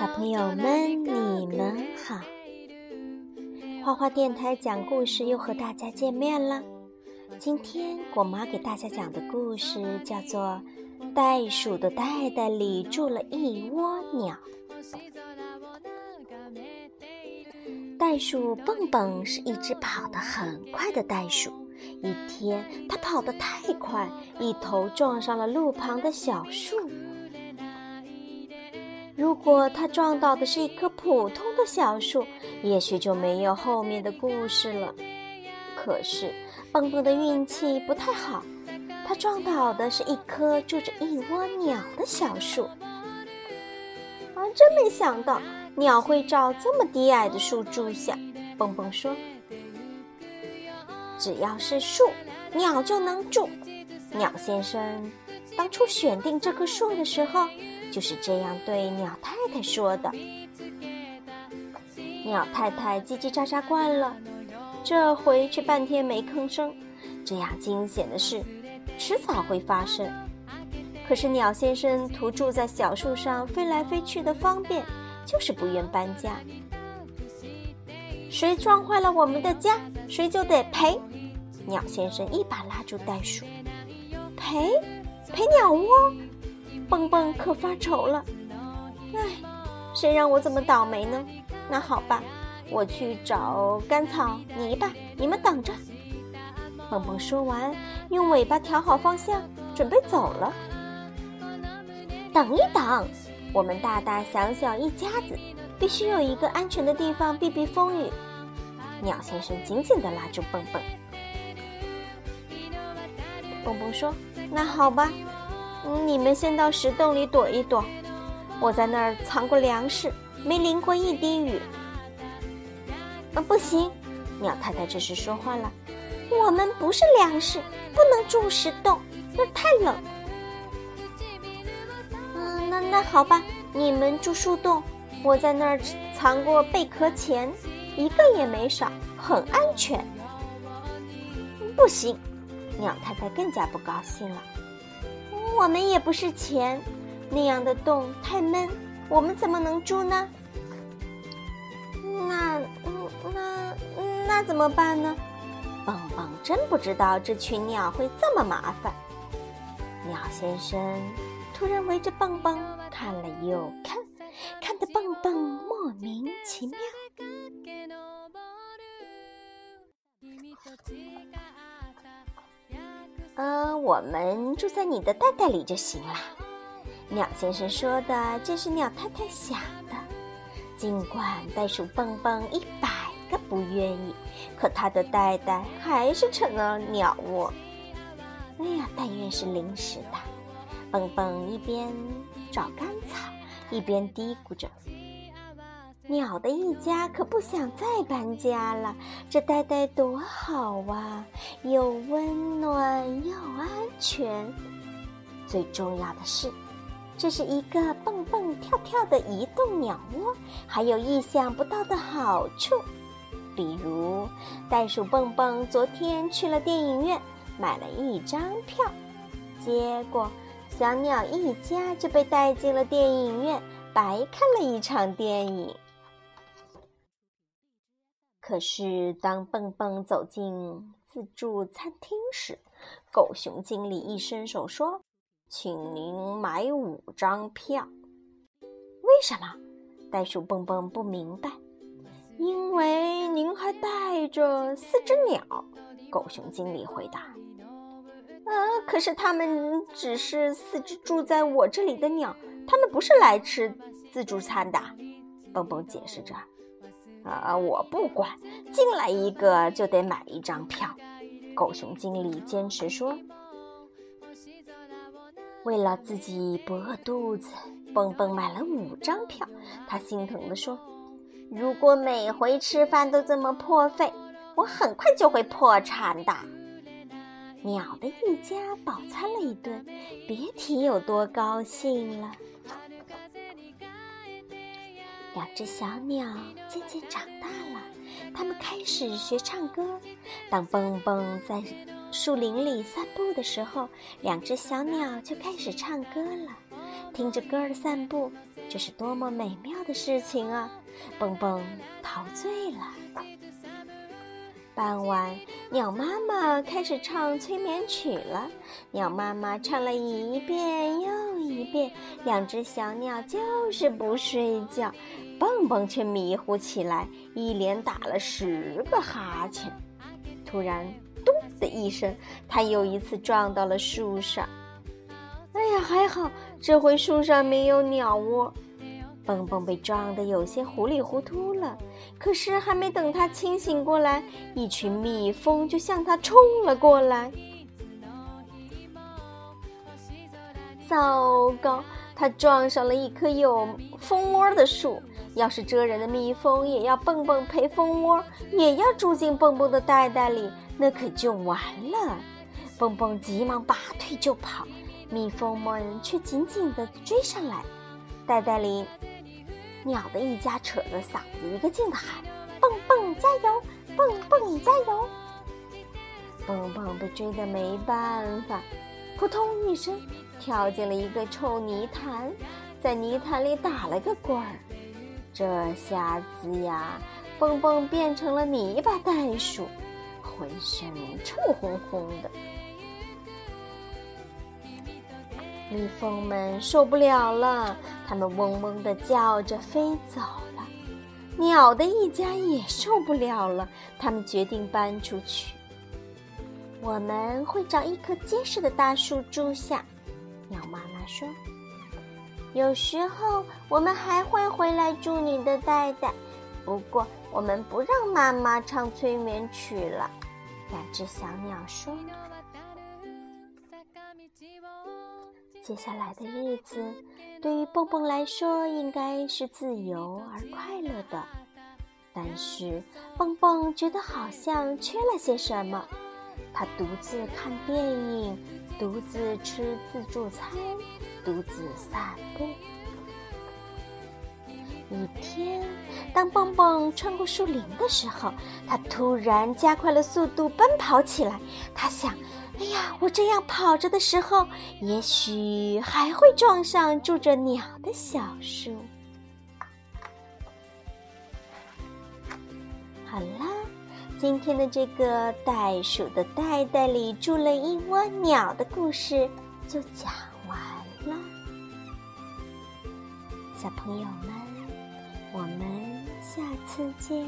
小朋友们，你们好！花花电台讲故事又和大家见面了。今天果妈给大家讲的故事叫做《袋鼠的袋袋里住了一窝鸟》。袋鼠蹦蹦是一只跑得很快的袋鼠。一天，它跑得太快，一头撞上了路旁的小树。如果他撞到的是一棵普通的小树，也许就没有后面的故事了。可是，蹦蹦的运气不太好，他撞倒的是一棵住着一窝鸟的小树。啊，真没想到鸟会找这么低矮的树住下。蹦蹦说：“只要是树，鸟就能住。”鸟先生当初选定这棵树的时候。就是这样对鸟太太说的。鸟太太叽叽喳喳惯了，这回却半天没吭声。这样惊险的事，迟早会发生。可是鸟先生图住在小树上飞来飞去的方便，就是不愿搬家。谁撞坏了我们的家，谁就得赔。鸟先生一把拉住袋鼠，赔，赔鸟窝。蹦蹦可发愁了，唉，谁让我这么倒霉呢？那好吧，我去找干草泥巴，你们等着。蹦蹦说完，用尾巴调好方向，准备走了。等一等，我们大大小小一家子，必须有一个安全的地方避避风雨。鸟先生紧紧地拉住蹦蹦。蹦蹦说：“那好吧。”你们先到石洞里躲一躲，我在那儿藏过粮食，没淋过一滴雨。啊，不行！鸟太太这时说话了：“我们不是粮食，不能住石洞，那太冷。”嗯，那那好吧，你们住树洞，我在那儿藏过贝壳钱，一个也没少，很安全。不行！鸟太太更加不高兴了。我们也不是钱，那样的洞太闷，我们怎么能住呢？那那那怎么办呢？蹦蹦真不知道这群鸟会这么麻烦。鸟先生突然围着蹦蹦看了又看，看得蹦蹦莫名其妙。嗯，我们住在你的袋袋里就行了。鸟先生说的这是鸟太太想的。尽管袋鼠蹦蹦一百个不愿意，可它的袋袋还是成了鸟窝。哎呀，但愿是临时的。蹦蹦一边找干草，一边嘀咕着。鸟的一家可不想再搬家了，这呆呆多好啊，又温暖又安全。最重要的是，这是一个蹦蹦跳跳的移动鸟窝，还有意想不到的好处。比如，袋鼠蹦蹦昨天去了电影院，买了一张票，结果小鸟一家就被带进了电影院，白看了一场电影。可是，当蹦蹦走进自助餐厅时，狗熊经理一伸手说：“请您买五张票。”为什么？袋鼠蹦蹦不明白。因为您还带着四只鸟。狗熊经理回答：“呃，可是他们只是四只住在我这里的鸟，他们不是来吃自助餐的。”蹦蹦解释着。啊，我不管，进来一个就得买一张票。狗熊经理坚持说：“为了自己不饿肚子，蹦蹦买了五张票。”他心疼地说：“如果每回吃饭都这么破费，我很快就会破产的。”鸟的一家饱餐了一顿，别提有多高兴了。两只小鸟渐渐长大了，它们开始学唱歌。当蹦蹦在树林里散步的时候，两只小鸟就开始唱歌了。听着歌儿散步，这是多么美妙的事情啊！蹦蹦陶醉了。傍晚，鸟妈妈开始唱催眠曲了。鸟妈妈唱了一遍又一遍，两只小鸟就是不睡觉。蹦蹦却迷糊起来，一连打了十个哈欠。突然，咚的一声，它又一次撞到了树上。哎呀，还好，这回树上没有鸟窝。蹦蹦被撞得有些糊里糊涂了，可是还没等他清醒过来，一群蜜蜂就向他冲了过来。糟糕，他撞上了一棵有蜂窝的树。要是蜇人的蜜蜂也要蹦蹦陪蜂窝，也要住进蹦蹦的袋袋里，那可就完了。蹦蹦急忙拔腿就跑，蜜蜂们却紧紧地追上来，袋袋里。鸟的一家扯着嗓子一个劲地喊：“蹦蹦加油，蹦蹦加油！”蹦蹦被追得没办法，扑通一声跳进了一个臭泥潭，在泥潭里打了个滚儿。这下子呀，蹦蹦变成了泥巴袋鼠，浑身臭烘烘的。蜜蜂们受不了了，它们嗡嗡地叫着飞走了。鸟的一家也受不了了，它们决定搬出去。我们会找一棵结实的大树住下，鸟妈妈说。有时候我们还会回来住你的袋袋，不过我们不让妈妈唱催眠曲了。两只小鸟说。接下来的日子，对于蹦蹦来说应该是自由而快乐的。但是蹦蹦觉得好像缺了些什么。他独自看电影，独自吃自助餐，独自散步。一天，当蹦蹦穿过树林的时候，他突然加快了速度奔跑起来。他想。哎呀，我这样跑着的时候，也许还会撞上住着鸟的小树。好啦，今天的这个袋鼠的袋袋里住了一窝鸟的故事就讲完了。小朋友们，我们下次见。